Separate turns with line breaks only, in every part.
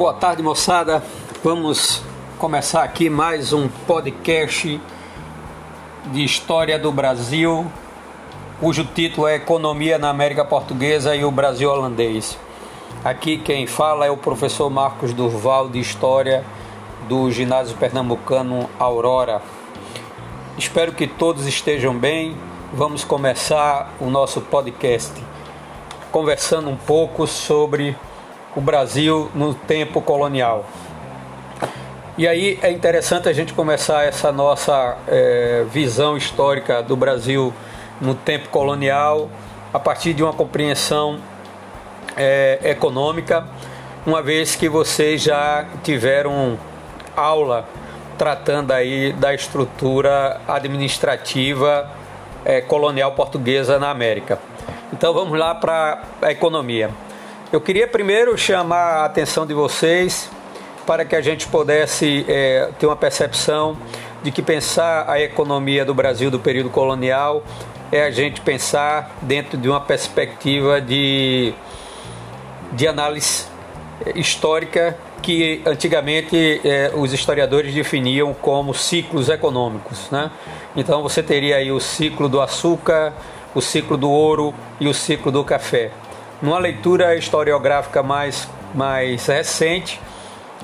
Boa tarde, moçada. Vamos começar aqui mais um podcast de história do Brasil, cujo título é Economia na América Portuguesa e o Brasil Holandês. Aqui quem fala é o professor Marcos Durval de História do Ginásio Pernambucano Aurora. Espero que todos estejam bem. Vamos começar o nosso podcast conversando um pouco sobre o Brasil no tempo colonial. E aí é interessante a gente começar essa nossa é, visão histórica do Brasil no tempo colonial a partir de uma compreensão é, econômica, uma vez que vocês já tiveram aula tratando aí da estrutura administrativa é, colonial portuguesa na América. Então vamos lá para a economia. Eu queria primeiro chamar a atenção de vocês para que a gente pudesse é, ter uma percepção de que pensar a economia do Brasil do período colonial é a gente pensar dentro de uma perspectiva de, de análise histórica que antigamente é, os historiadores definiam como ciclos econômicos. Né? Então você teria aí o ciclo do açúcar, o ciclo do ouro e o ciclo do café. Numa leitura historiográfica mais, mais recente,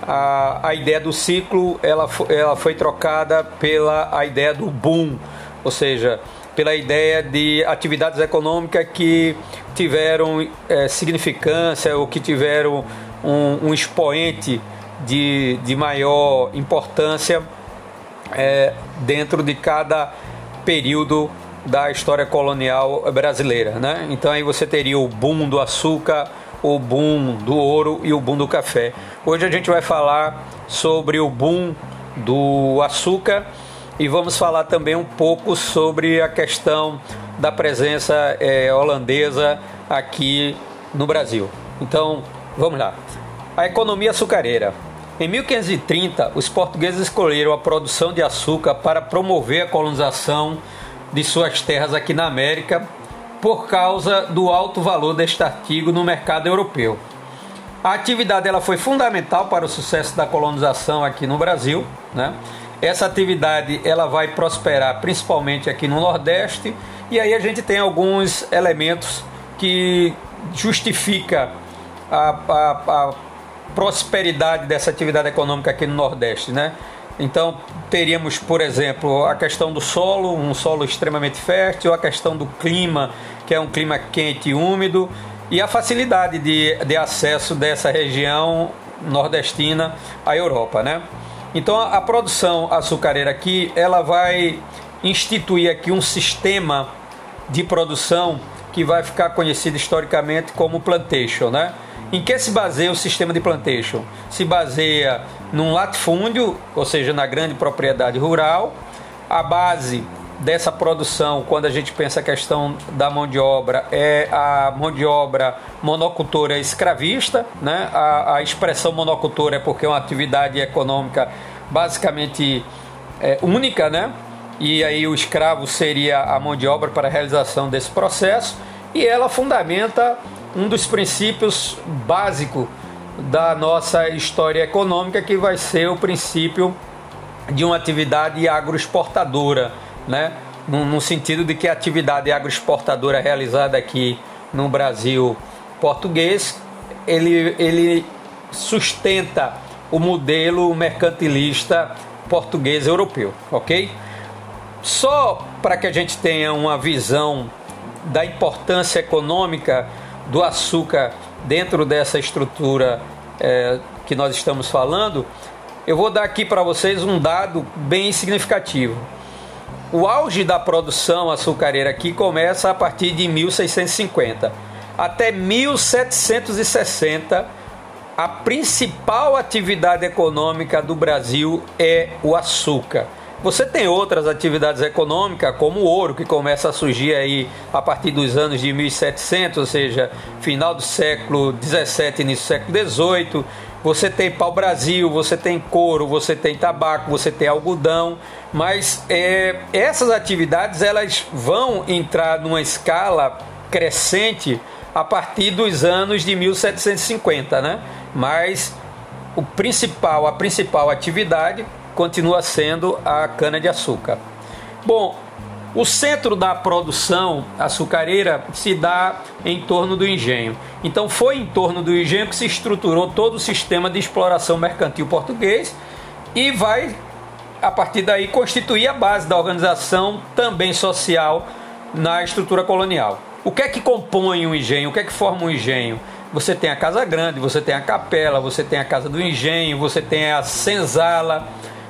a, a ideia do ciclo ela, ela foi trocada pela a ideia do boom, ou seja, pela ideia de atividades econômicas que tiveram é, significância ou que tiveram um, um expoente de, de maior importância é, dentro de cada período da história colonial brasileira, né? Então aí você teria o boom do açúcar, o boom do ouro e o boom do café. Hoje a gente vai falar sobre o boom do açúcar e vamos falar também um pouco sobre a questão da presença é, holandesa aqui no Brasil. Então vamos lá. A economia açucareira. Em 1530, os portugueses escolheram a produção de açúcar para promover a colonização de suas terras aqui na América por causa do alto valor deste artigo no mercado europeu. A atividade ela foi fundamental para o sucesso da colonização aqui no Brasil. Né? Essa atividade ela vai prosperar principalmente aqui no Nordeste e aí a gente tem alguns elementos que justifica a, a, a prosperidade dessa atividade econômica aqui no Nordeste, né? Então, teríamos, por exemplo, a questão do solo, um solo extremamente fértil, a questão do clima, que é um clima quente e úmido, e a facilidade de, de acesso dessa região nordestina à Europa, né? Então, a, a produção açucareira aqui, ela vai instituir aqui um sistema de produção que vai ficar conhecido historicamente como plantation, né? Em que se baseia o sistema de plantation? Se baseia num latifúndio, ou seja, na grande propriedade rural. A base dessa produção, quando a gente pensa a questão da mão de obra, é a mão de obra monocultora escravista. Né? A, a expressão monocultora é porque é uma atividade econômica basicamente é, única, né? e aí o escravo seria a mão de obra para a realização desse processo, e ela fundamenta um dos princípios básicos da nossa história econômica, que vai ser o princípio de uma atividade agroexportadora, né? no, no sentido de que a atividade agroexportadora realizada aqui no Brasil português, ele, ele sustenta o modelo mercantilista português europeu, ok? Só para que a gente tenha uma visão da importância econômica do açúcar dentro dessa estrutura é, que nós estamos falando, eu vou dar aqui para vocês um dado bem significativo. O auge da produção açucareira aqui começa a partir de 1650. Até 1760, a principal atividade econômica do Brasil é o açúcar. Você tem outras atividades econômicas, como o ouro, que começa a surgir aí a partir dos anos de 1700, ou seja, final do século 17, início do século 18. Você tem pau-brasil, você tem couro, você tem tabaco, você tem algodão, mas é, essas atividades elas vão entrar numa escala crescente a partir dos anos de 1750, né? Mas o principal, a principal atividade continua sendo a cana de açúcar. Bom, o centro da produção açucareira se dá em torno do engenho. Então foi em torno do engenho que se estruturou todo o sistema de exploração mercantil português e vai a partir daí constituir a base da organização também social na estrutura colonial. O que é que compõe um engenho? O que é que forma um engenho? Você tem a casa grande, você tem a capela, você tem a casa do engenho, você tem a senzala,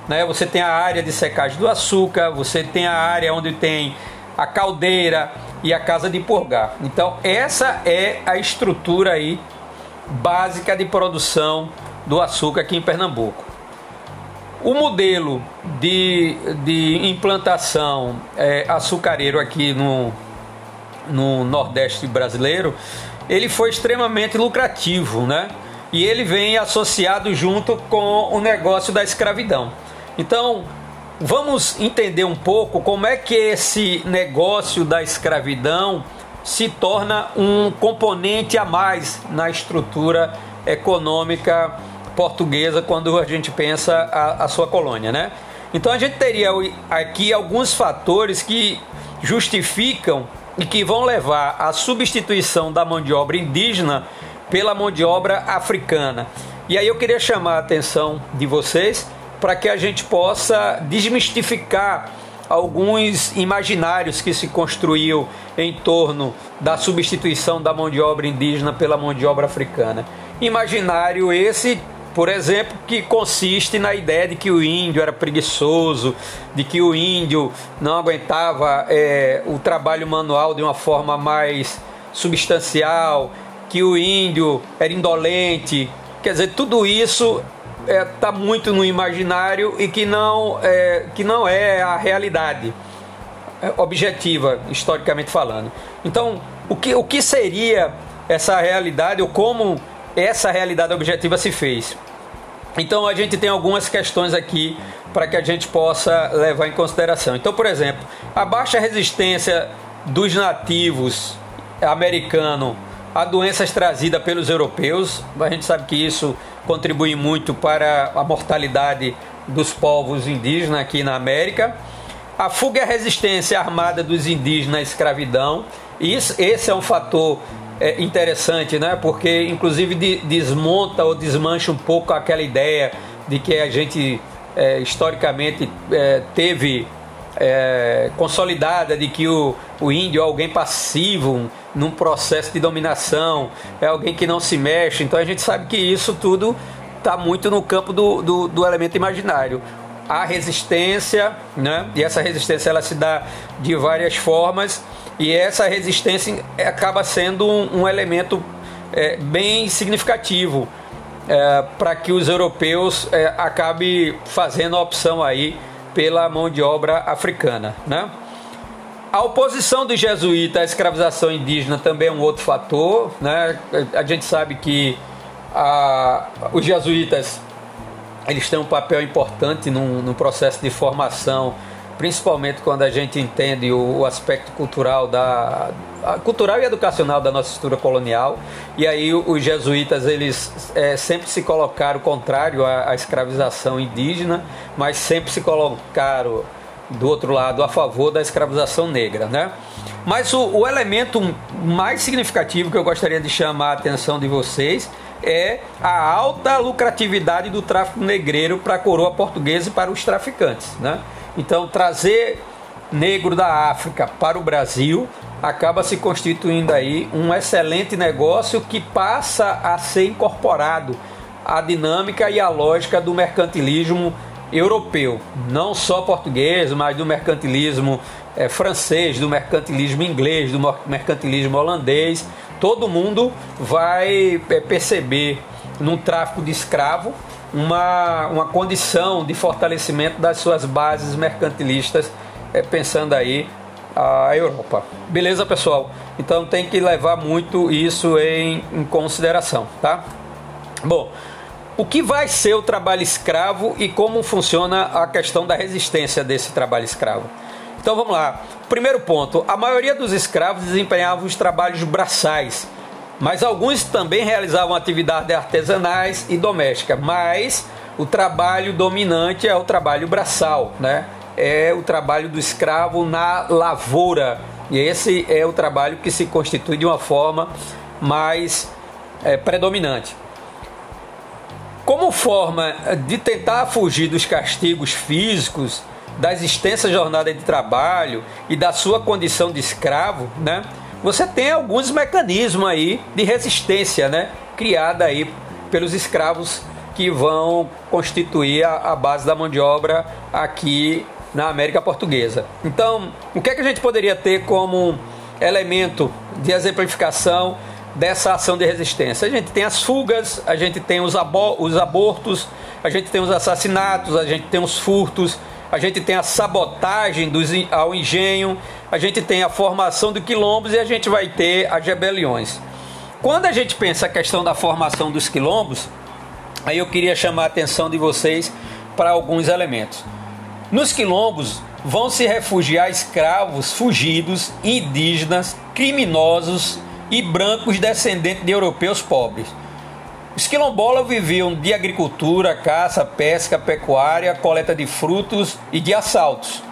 né? Você tem a área de secagem do açúcar, você tem a área onde tem a caldeira e a casa de purgar. Então essa é a estrutura aí básica de produção do açúcar aqui em Pernambuco. O modelo de, de implantação é, açucareiro aqui no, no Nordeste brasileiro, ele foi extremamente lucrativo, né? E ele vem associado junto com o negócio da escravidão. Então, vamos entender um pouco como é que esse negócio da escravidão se torna um componente a mais na estrutura econômica portuguesa quando a gente pensa a, a sua colônia, né? Então a gente teria aqui alguns fatores que justificam e que vão levar à substituição da mão de obra indígena pela mão de obra africana. E aí eu queria chamar a atenção de vocês para que a gente possa desmistificar alguns imaginários que se construiu em torno da substituição da mão de obra indígena pela mão de obra africana. Imaginário esse, por exemplo, que consiste na ideia de que o índio era preguiçoso, de que o índio não aguentava é, o trabalho manual de uma forma mais substancial, que o índio era indolente. Quer dizer, tudo isso está é, muito no imaginário e que não é, que não é a realidade é, objetiva, historicamente falando. Então, o que, o que seria essa realidade ou como essa realidade objetiva se fez? Então, a gente tem algumas questões aqui para que a gente possa levar em consideração. Então, por exemplo, a baixa resistência dos nativos americanos a doenças trazidas pelos europeus. A gente sabe que isso contribui muito para a mortalidade dos povos indígenas aqui na América. A fuga e a resistência armada dos indígenas à escravidão. Isso, esse é um fator é, interessante, né? porque inclusive de, desmonta ou desmancha um pouco aquela ideia de que a gente é, historicamente é, teve é, consolidada de que o, o índio é alguém passivo num processo de dominação, é alguém que não se mexe. Então a gente sabe que isso tudo está muito no campo do, do, do, elemento imaginário. A resistência, né? e essa resistência ela se dá de várias formas, e essa resistência acaba sendo um, um elemento é, bem significativo é, para que os europeus é, acabem fazendo a opção aí pela mão de obra africana. Né? A oposição dos jesuítas à escravização indígena também é um outro fator. Né? A gente sabe que a, os jesuítas eles têm um papel importante no, processo de formação principalmente quando a gente entende o, o aspecto cultural da cultural e educacional da nossa estrutura colonial e aí os jesuítas eles é, sempre se colocaram contrário à, à, escravização indígena mas sempre se colocaram do outro lado a favor da escravização negra né? Mas o, o elemento mais significativo que eu gostaria de chamar a atenção de vocês é a alta lucratividade do tráfico negreiro para a coroa portuguesa e para os traficantes né? Então, trazer negro da África para o Brasil acaba se constituindo aí um excelente negócio que passa a ser incorporado à dinâmica e à lógica do mercantilismo europeu, não só português, mas do mercantilismo é, francês, do mercantilismo inglês, do mercantilismo holandês. Todo mundo vai é, perceber no tráfico de escravo uma, uma condição de fortalecimento das suas bases mercantilistas, é, pensando aí a Europa. Beleza, pessoal? Então tem que levar muito isso em, em consideração, tá? Bom, o que vai ser o trabalho escravo e como funciona a questão da resistência desse trabalho escravo? Então vamos lá. Primeiro ponto: a maioria dos escravos desempenhavam os trabalhos braçais Mas alguns também realizavam atividades artesanais e domésticas, mas o trabalho dominante é o trabalho braçal, né? É o trabalho do escravo na lavoura. E esse é o trabalho que se constitui de uma forma mais é, predominante. Como forma de tentar fugir dos castigos físicos, das extensas jornadas de trabalho e da sua condição de escravo, né? Você tem alguns mecanismos aí de resistência, né? Criada aí pelos escravos que vão constituir a, a base da mão de obra aqui na América Portuguesa. Então, o que é que a gente poderia ter como elemento de exemplificação dessa ação de resistência? A gente tem as fugas, a gente tem os, abo os abortos, a gente tem os assassinatos, a gente tem os furtos, a gente tem a sabotagem dos, ao engenho, a gente tem a formação de quilombos e a gente vai ter as rebeliões. Quando a gente pensa a questão da formação dos quilombos, aí eu queria chamar a atenção de vocês para alguns elementos. Nos quilombos vão se refugiar escravos fugidos, indígenas, criminosos e brancos descendentes de europeus pobres. Os quilombolas viviam de agricultura, caça, pesca, pecuária, coleta de frutos e de assaltos.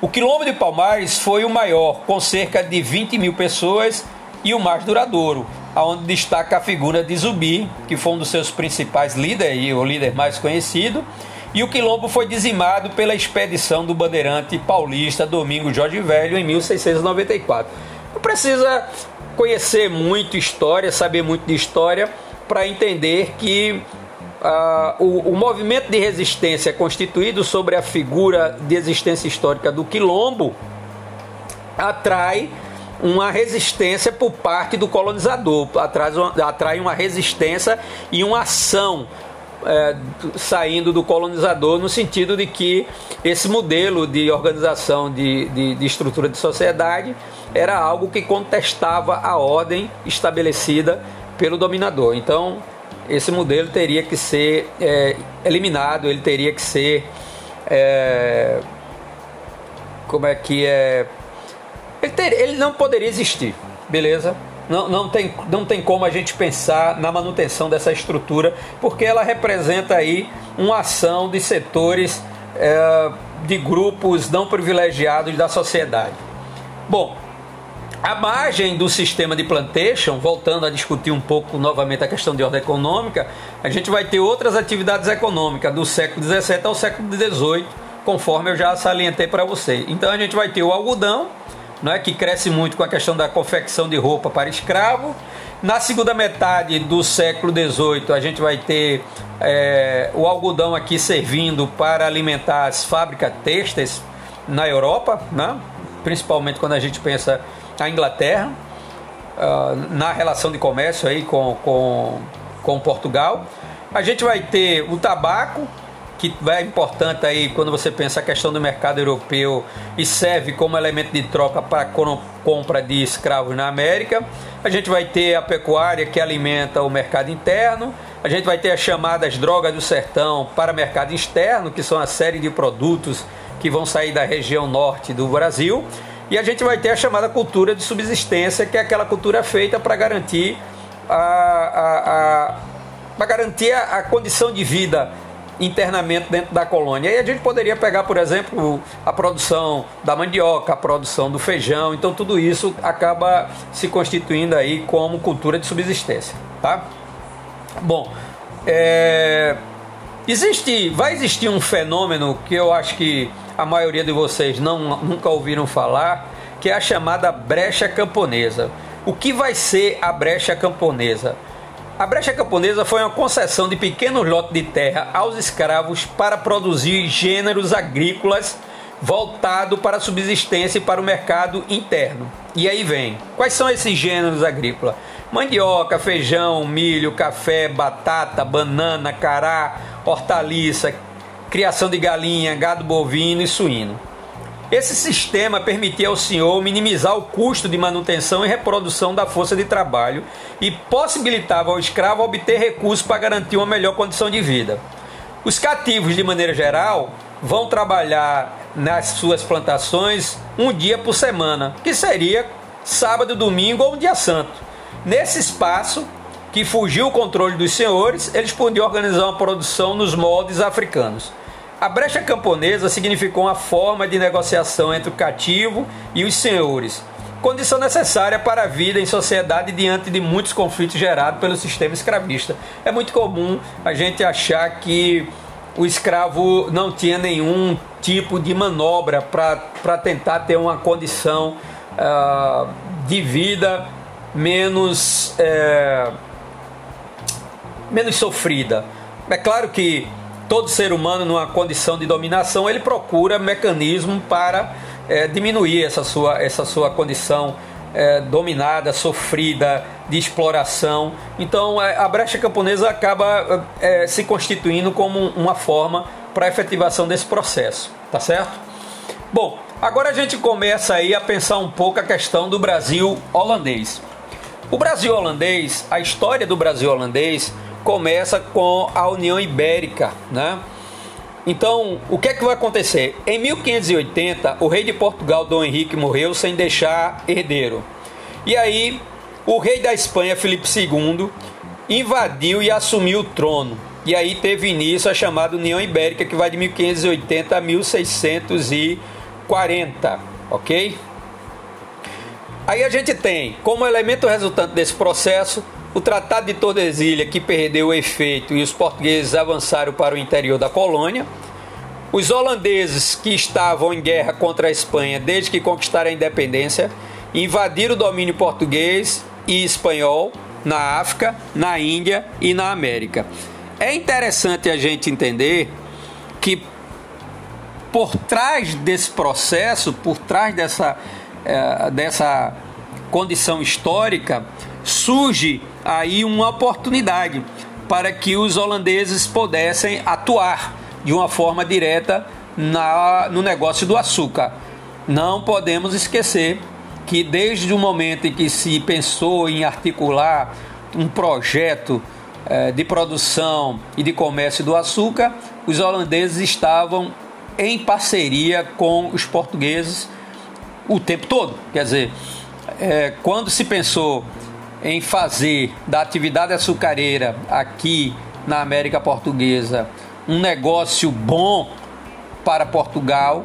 O quilombo de Palmares foi o maior, com cerca de 20 mil pessoas, e o mais duradouro, onde destaca a figura de Zumbi, que foi um dos seus principais líderes e o líder mais conhecido, e o quilombo foi dizimado pela expedição do bandeirante paulista Domingo Jorge Velho em 1694. Não precisa conhecer muito história, saber muito de história para entender que uh, o, o, movimento de resistência constituído sobre a figura de existência histórica do quilombo atrai uma resistência por parte do colonizador, atrai uma, atrai uma resistência e uma ação é, saindo do colonizador, no sentido de que esse modelo de organização de, de, de, estrutura de sociedade era algo que contestava a ordem estabelecida pelo dominador. Então, esse modelo teria que ser é, eliminado, ele teria que ser. É, como é que é? Ele, ter, ele não poderia existir, beleza? Não, não, tem, não tem como a gente pensar na manutenção dessa estrutura, porque ela representa aí uma ação de setores, é, de grupos não privilegiados da sociedade. Bom, a margem do sistema de plantation, voltando a discutir um pouco novamente a questão de ordem econômica, a gente vai ter outras atividades econômicas do século XVII ao século XVIII, conforme eu já salientei para você. Então a gente vai ter o algodão, não é que cresce muito com a questão da confecção de roupa para escravo. Na segunda metade do século XVIII, a gente vai ter é, o algodão aqui servindo para alimentar as fábricas têxteis na Europa, né? principalmente quando a gente pensa na Inglaterra, uh, na relação de comércio aí com, com, com Portugal. A gente vai ter o tabaco, que é importante aí quando você pensa a questão do mercado europeu e serve como elemento de troca para compra de escravos na América. A gente vai ter a pecuária que alimenta o mercado interno. A gente vai ter as chamadas drogas do sertão para mercado externo, que são a série de produtos que vão sair da região norte do Brasil. E a gente vai ter a chamada cultura de subsistência, que é aquela cultura feita para garantir a, a, a para garantir a condição de vida internamente dentro da colônia. E a gente poderia pegar, por exemplo, a produção da mandioca, a produção do feijão. Então tudo isso acaba se constituindo aí como cultura de subsistência, tá? Bom, é... existe, vai existir um fenômeno que eu acho que a maioria de vocês não, nunca ouviram falar, que é a chamada brecha camponesa. O que vai ser a brecha camponesa? A brecha camponesa foi uma concessão de pequenos lotes de terra aos escravos para produzir gêneros agrícolas voltado para a subsistência e para o mercado interno. E aí vem, quais são esses gêneros agrícolas? Mandioca, feijão, milho, café, batata, banana, cará, hortaliça, criação de galinha, gado bovino e suíno. Esse sistema permitia ao senhor minimizar o custo de manutenção e reprodução da força de trabalho e possibilitava ao escravo obter recursos para garantir uma melhor condição de vida. Os cativos, de maneira geral, vão trabalhar nas suas plantações um dia por semana, que seria sábado, domingo ou um dia santo. Nesse espaço, que fugiu o controle dos senhores, eles podiam organizar uma produção nos moldes africanos. A brecha camponesa significou uma forma de negociação entre o cativo e os senhores, condição necessária para a vida em sociedade diante de muitos conflitos gerados pelo sistema escravista. É muito comum a gente achar que o escravo não tinha nenhum tipo de manobra para tentar ter uma condição uh, de vida menos, é, menos sofrida. É claro que todo ser humano, numa condição de dominação, ele procura mecanismo para é, diminuir essa sua, essa sua condição é, dominada, sofrida, de exploração. Então é, a brecha camponesa acaba é, se constituindo como uma forma para a efetivação desse processo, tá certo? Bom, agora a gente começa aí a pensar um pouco a questão do Brasil holandês. O Brasil holandês, a história do Brasil holandês começa com a União Ibérica, né? Então, o que é que vai acontecer? Em 1580, o rei de Portugal, Dom Henrique, morreu sem deixar herdeiro. E aí, o rei da Espanha, Felipe II, invadiu e assumiu o trono. E aí teve início a chamada União Ibérica, que vai de 1580 a 1640, ok? Aí a gente tem, como elemento resultante desse processo, o Tratado de Tordesilha, que perdeu o efeito e os portugueses avançaram para o interior da colônia. Os holandeses, que estavam em guerra contra a Espanha desde que conquistaram a independência, invadiram o domínio português e espanhol na África, na Índia e na América. É interessante a gente entender que por trás desse processo, por trás dessa, é, dessa condição histórica, surge aí uma oportunidade para que os holandeses pudessem atuar de uma forma direta na, no negócio do açúcar. Não podemos esquecer que desde o momento em que se pensou em articular um projeto eh, de produção e de comércio do açúcar, os holandeses estavam em parceria com os portugueses o tempo todo. Quer dizer, eh, quando se pensou em fazer da atividade açucareira aqui na América Portuguesa um negócio bom para Portugal,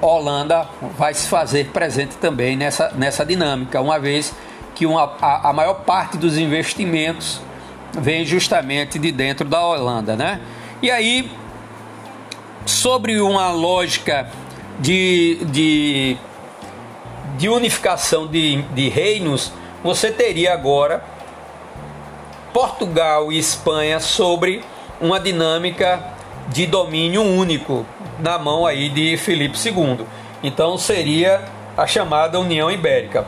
Holanda vai se fazer presente também nessa, nessa dinâmica, uma vez que uma, a, a maior parte dos investimentos vem justamente de dentro da Holanda, né? E aí, sobre uma lógica de, de, de unificação de, de reinos, você teria agora Portugal e Espanha sobre uma dinâmica de domínio único na mão aí de Felipe II. Então seria a chamada União Ibérica.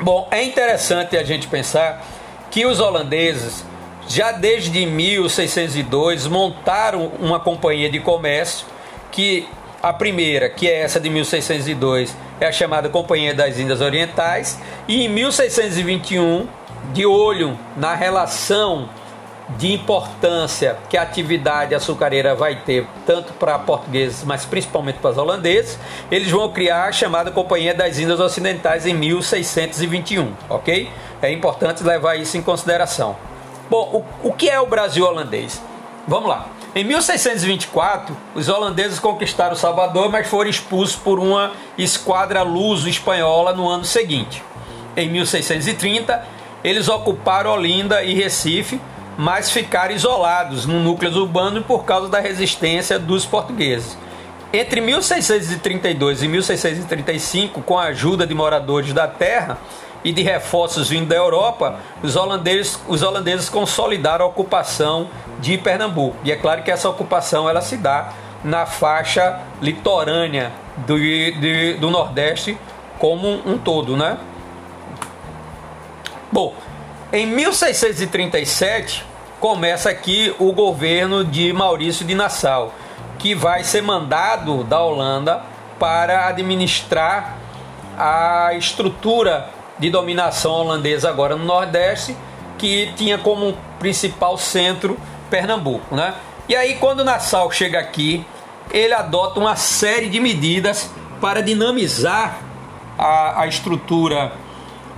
Bom, é interessante a gente pensar que os holandeses já desde 1602 montaram uma companhia de comércio que a primeira, que é essa de 1602, é a chamada Companhia das Índias Orientais, e em 1621, de olho na relação de importância que a atividade açucareira vai ter, tanto para portugueses, mas principalmente para os holandeses, eles vão criar a chamada Companhia das Índias Ocidentais em 1621, ok? É importante levar isso em consideração. Bom, o, o que é o Brasil holandês? Vamos lá. Em 1624, os holandeses conquistaram Salvador, mas foram expulsos por uma esquadra luso-espanhola no ano seguinte. Em 1630, eles ocuparam Olinda e Recife, mas ficaram isolados no núcleo urbano por causa da resistência dos portugueses. Entre 1632 e 1635, com a ajuda de moradores da terra, e de reforços vindo da Europa, os holandeses, os holandeses consolidaram a ocupação de Pernambuco. E é claro que essa ocupação ela se dá na faixa litorânea do, de, do Nordeste como um todo, né? Bom, em 1637 começa aqui o governo de Maurício de Nassau, que vai ser mandado da Holanda para administrar a estrutura de dominação holandesa agora no Nordeste, que tinha como principal centro Pernambuco, né? E aí quando Nassau chega aqui, ele adota uma série de medidas para dinamizar a, a estrutura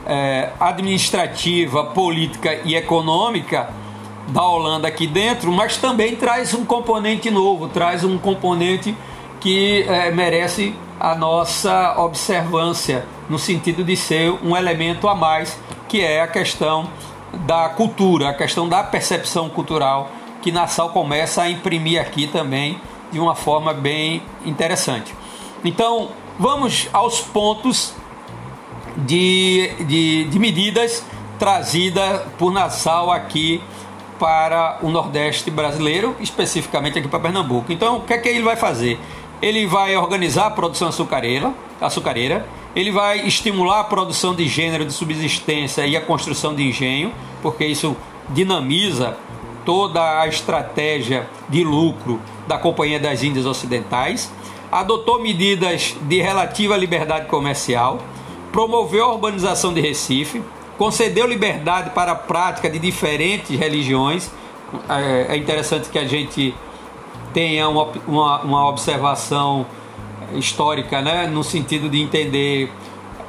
é, administrativa, política e econômica da Holanda aqui dentro, mas também traz um componente novo, traz um componente que é, merece a nossa observância, no sentido de ser um elemento a mais, que é a questão da cultura, a questão da percepção cultural, que Nassau começa a imprimir aqui também de uma forma bem interessante. Então, vamos aos pontos de, de, de medidas trazidas por Nassau aqui para o Nordeste brasileiro, especificamente aqui para Pernambuco. Então, o que é que ele vai fazer? Ele vai organizar a produção açucareira, açucareira ele vai estimular a produção de gênero de subsistência e a construção de engenho, porque isso dinamiza toda a estratégia de lucro da Companhia das Índias Ocidentais. Adotou medidas de relativa liberdade comercial, promoveu a urbanização de Recife, concedeu liberdade para a prática de diferentes religiões. É, é interessante que a gente tenha uma, uma, uma observação histórica, né, no sentido de entender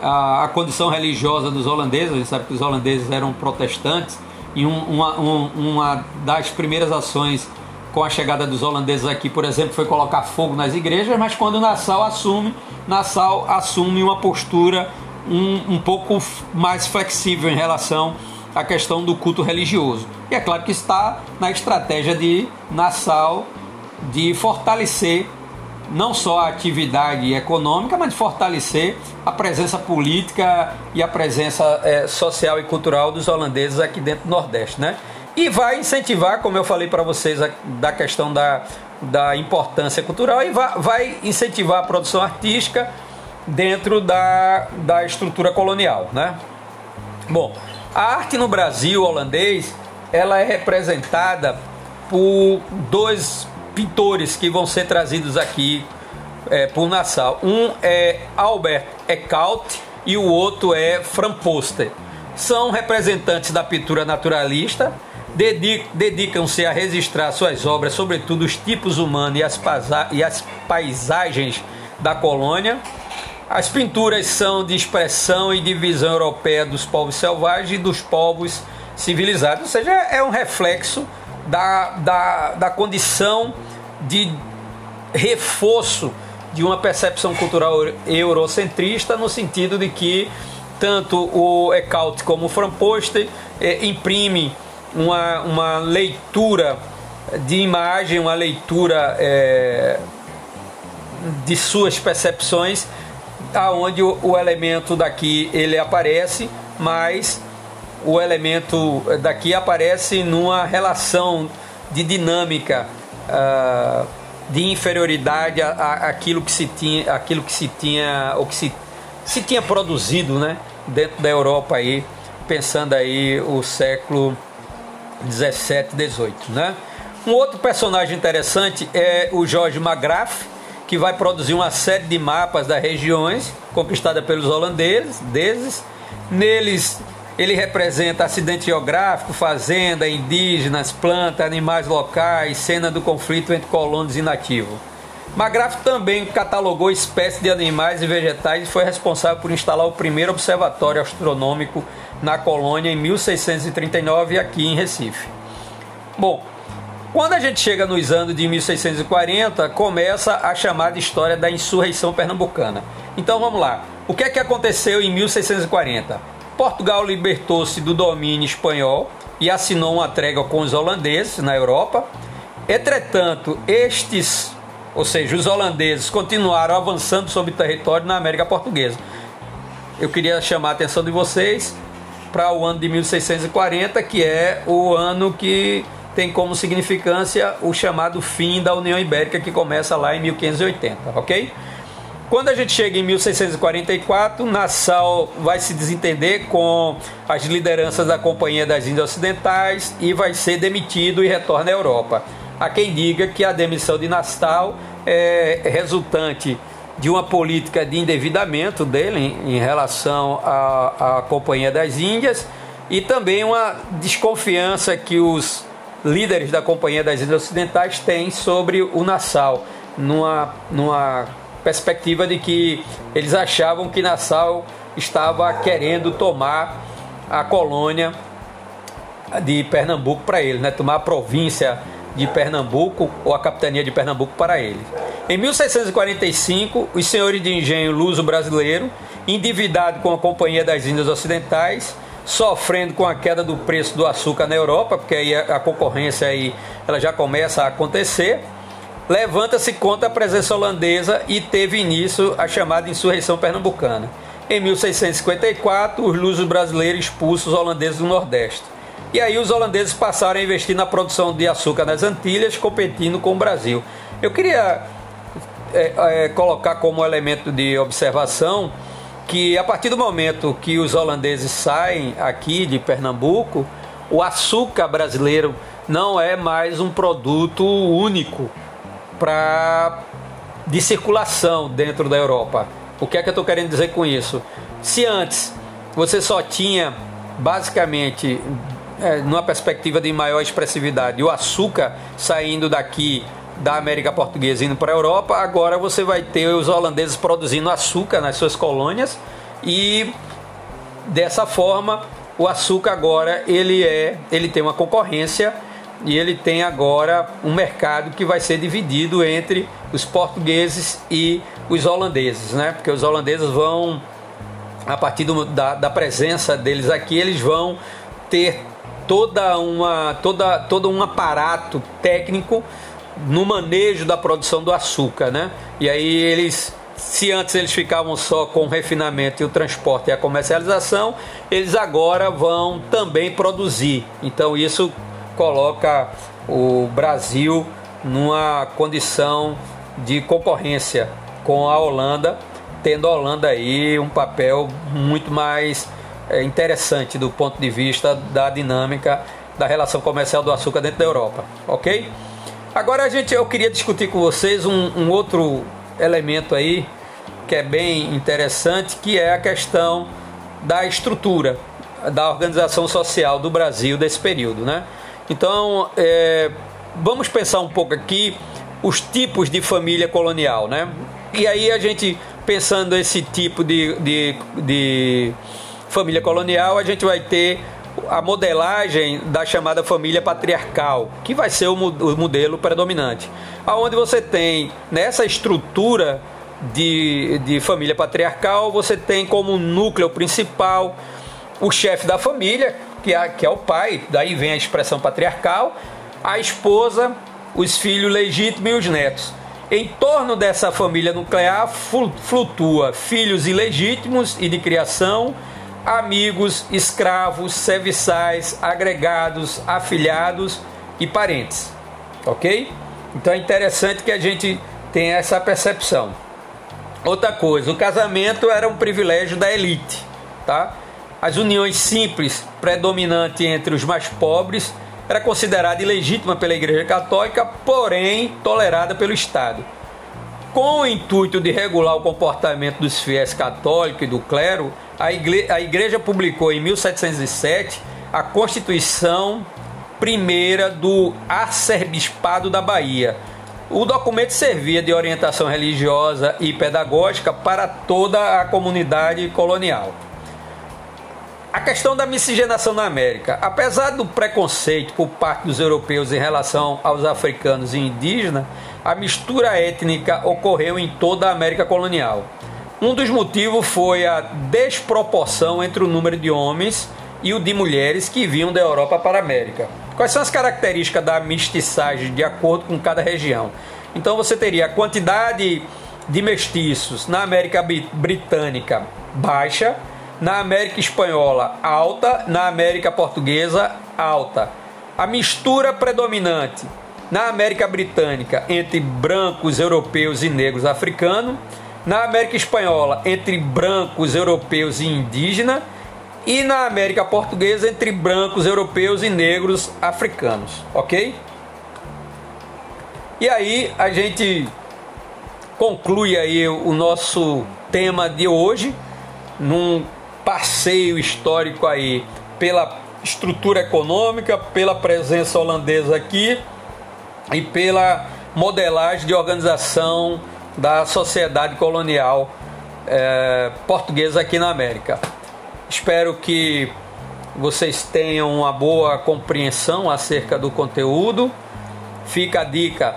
a, a, condição religiosa dos holandeses. A gente sabe que os holandeses eram protestantes e um, uma, um, uma das primeiras ações com a chegada dos holandeses aqui, por exemplo, foi colocar fogo nas igrejas, mas quando Nassau assume, Nassau assume uma postura um, um pouco mais flexível em relação à questão do culto religioso. E é claro que está na estratégia de Nassau de fortalecer não só a atividade econômica, mas de fortalecer a presença política e a presença é, social e cultural dos holandeses aqui dentro do Nordeste, né? E vai incentivar, como eu falei para vocês, a, da questão da, da importância cultural e vai, vai incentivar a produção artística dentro da, da estrutura colonial, né? Bom, a arte no Brasil holandês, ela é representada por dois pintores que vão ser trazidos aqui é, por Nassau. Um é Albert Eckhout e o outro é Fran Poster. São representantes da pintura naturalista, dedicam-se a registrar suas obras, sobretudo os tipos humanos e as, e as paisagens da colônia. As pinturas são de expressão e divisão europeia dos povos selvagens e dos povos civilizados, ou seja, é um reflexo da, da, da condição de reforço de uma percepção cultural eurocentrista, no sentido de que tanto o Eckhout como o Framposter eh, imprime uma, uma leitura de imagem, uma leitura eh, de suas percepções, aonde o, o elemento daqui ele aparece, mas o elemento daqui aparece numa relação de dinâmica uh, de inferioridade àquilo que se tinha, aquilo que se tinha, ou que se, se tinha produzido, né, dentro da Europa aí, pensando aí o século 17, 18, né? Um outro personagem interessante é o Jorge Magraff, que vai produzir uma série de mapas das regiões conquistadas pelos holandeses. Neles ele representa acidente geográfico, fazenda, indígenas, plantas, animais locais, cena do conflito entre colônios e nativos. Magraf também catalogou espécies de animais e vegetais e foi responsável por instalar o primeiro observatório astronômico na colônia em 1639 aqui em Recife. Bom, quando a gente chega nos anos de 1640, começa a chamada história da insurreição pernambucana. Então vamos lá. O que é que aconteceu em 1640? Portugal libertou-se do domínio espanhol e assinou uma trégua com os holandeses na Europa. Entretanto, estes, ou seja, os holandeses, continuaram avançando sobre o território na América Portuguesa. Eu queria chamar a atenção de vocês para o ano de 1640, que é o ano que tem como significância o chamado fim da União Ibérica, que começa lá em 1580, ok? Quando a gente chega em 1644, Nassau vai se desentender com as lideranças da Companhia das Índias Ocidentais e vai ser demitido e retorna à Europa. Há quem diga que a demissão de Nassau é resultante de uma política de endividamento dele em, relação à, à Companhia das Índias e também uma desconfiança que os líderes da Companhia das Índias Ocidentais têm sobre o Nassau, numa, numa perspectiva de que eles achavam que Nassau estava querendo tomar a colônia de Pernambuco para ele, né? tomar a província de Pernambuco ou a capitania de Pernambuco para ele. Em 1645, os senhores de engenho luso brasileiro, endividado com a Companhia das Índias Ocidentais, sofrendo com a queda do preço do açúcar na Europa, porque aí a, concorrência aí ela já começa a acontecer, levanta-se contra a presença holandesa e teve início a chamada insurreição pernambucana. Em 1654, os lusos brasileiros expulsam os holandeses do Nordeste. E aí os holandeses passaram a investir na produção de açúcar nas Antilhas, competindo com o Brasil. Eu queria é, é, colocar como elemento de observação que a partir do momento que os holandeses saem aqui de Pernambuco, o açúcar brasileiro não é mais um produto único para de circulação dentro da Europa. O que é que eu estou querendo dizer com isso? Se antes você só tinha basicamente é, numa perspectiva de maior expressividade, o açúcar saindo daqui da América Portuguesa indo para a Europa, agora você vai ter os holandeses produzindo açúcar nas suas colônias e dessa forma o açúcar agora ele é, ele tem uma concorrência e ele tem agora um mercado que vai ser dividido entre os portugueses e os holandeses, né? Porque os holandeses vão a partir do, da, da presença deles aqui, eles vão ter toda uma, toda, todo um aparato técnico no manejo da produção do açúcar, né? E aí eles, se antes eles ficavam só com o refinamento e o transporte e a comercialização, eles agora vão também produzir. Então isso coloca o Brasil numa condição de concorrência com a Holanda, tendo a Holanda aí um papel muito mais é, interessante do ponto de vista da dinâmica da relação comercial do açúcar dentro da Europa, ok? Agora a gente, eu queria discutir com vocês um, um outro elemento aí que é bem interessante, que é a questão da estrutura da organização social do Brasil desse período, né? Então, é, vamos pensar um pouco aqui os tipos de família colonial, né? E aí a gente pensando esse tipo de, de, de família colonial, a gente vai ter a modelagem da chamada família patriarcal, que vai ser o modelo predominante. Aonde você tem nessa estrutura de, de família patriarcal, você tem como núcleo principal o chefe da família, que é, que é o pai, daí vem a expressão patriarcal, a esposa, os filhos legítimos e os netos. Em torno dessa família nuclear flutua filhos ilegítimos e de criação, amigos, escravos, serviçais, agregados, afilhados e parentes. Ok? Então é interessante que a gente tenha essa percepção. Outra coisa, o casamento era um privilégio da elite, tá? As uniões simples, predominante entre os mais pobres, era considerada ilegítima pela Igreja Católica, porém tolerada pelo Estado. Com o intuito de regular o comportamento dos fiéis católicos e do clero, a igreja, a igreja publicou em 1707 a Constituição Primeira do Arcebispado da Bahia. O documento servia de orientação religiosa e pedagógica para toda a comunidade colonial. A questão da miscigenação na América. Apesar do preconceito por parte dos europeus em relação aos africanos e indígenas, a mistura étnica ocorreu em toda a América colonial. Um dos motivos foi a desproporção entre o número de homens e o de mulheres que vinham da Europa para a América. Quais são as características da mestiçagem de acordo com cada região? Então você teria a quantidade de mestiços na América Britânica baixa, na América Espanhola alta, na América Portuguesa alta. A mistura predominante na América Britânica entre brancos, europeus e negros africanos, na América Espanhola entre brancos, europeus e indígenas, e na América Portuguesa entre brancos, europeus e negros africanos, ok? E aí a gente conclui aí o nosso tema de hoje num passeio histórico aí pela estrutura econômica, pela presença holandesa aqui e pela modelagem de organização da sociedade colonial é, portuguesa aqui na América. Espero que vocês tenham uma boa compreensão acerca do conteúdo. Fica a dica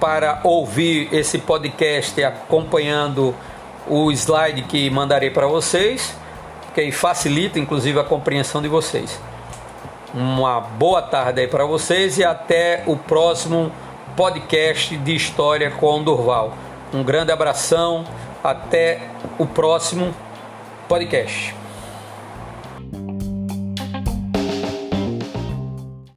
para ouvir esse podcast acompanhando o slide que mandarei para vocês, que facilita inclusive a compreensão de vocês. Uma boa tarde aí para vocês e até o próximo podcast de história com Durval. Um grande abração, até o próximo podcast.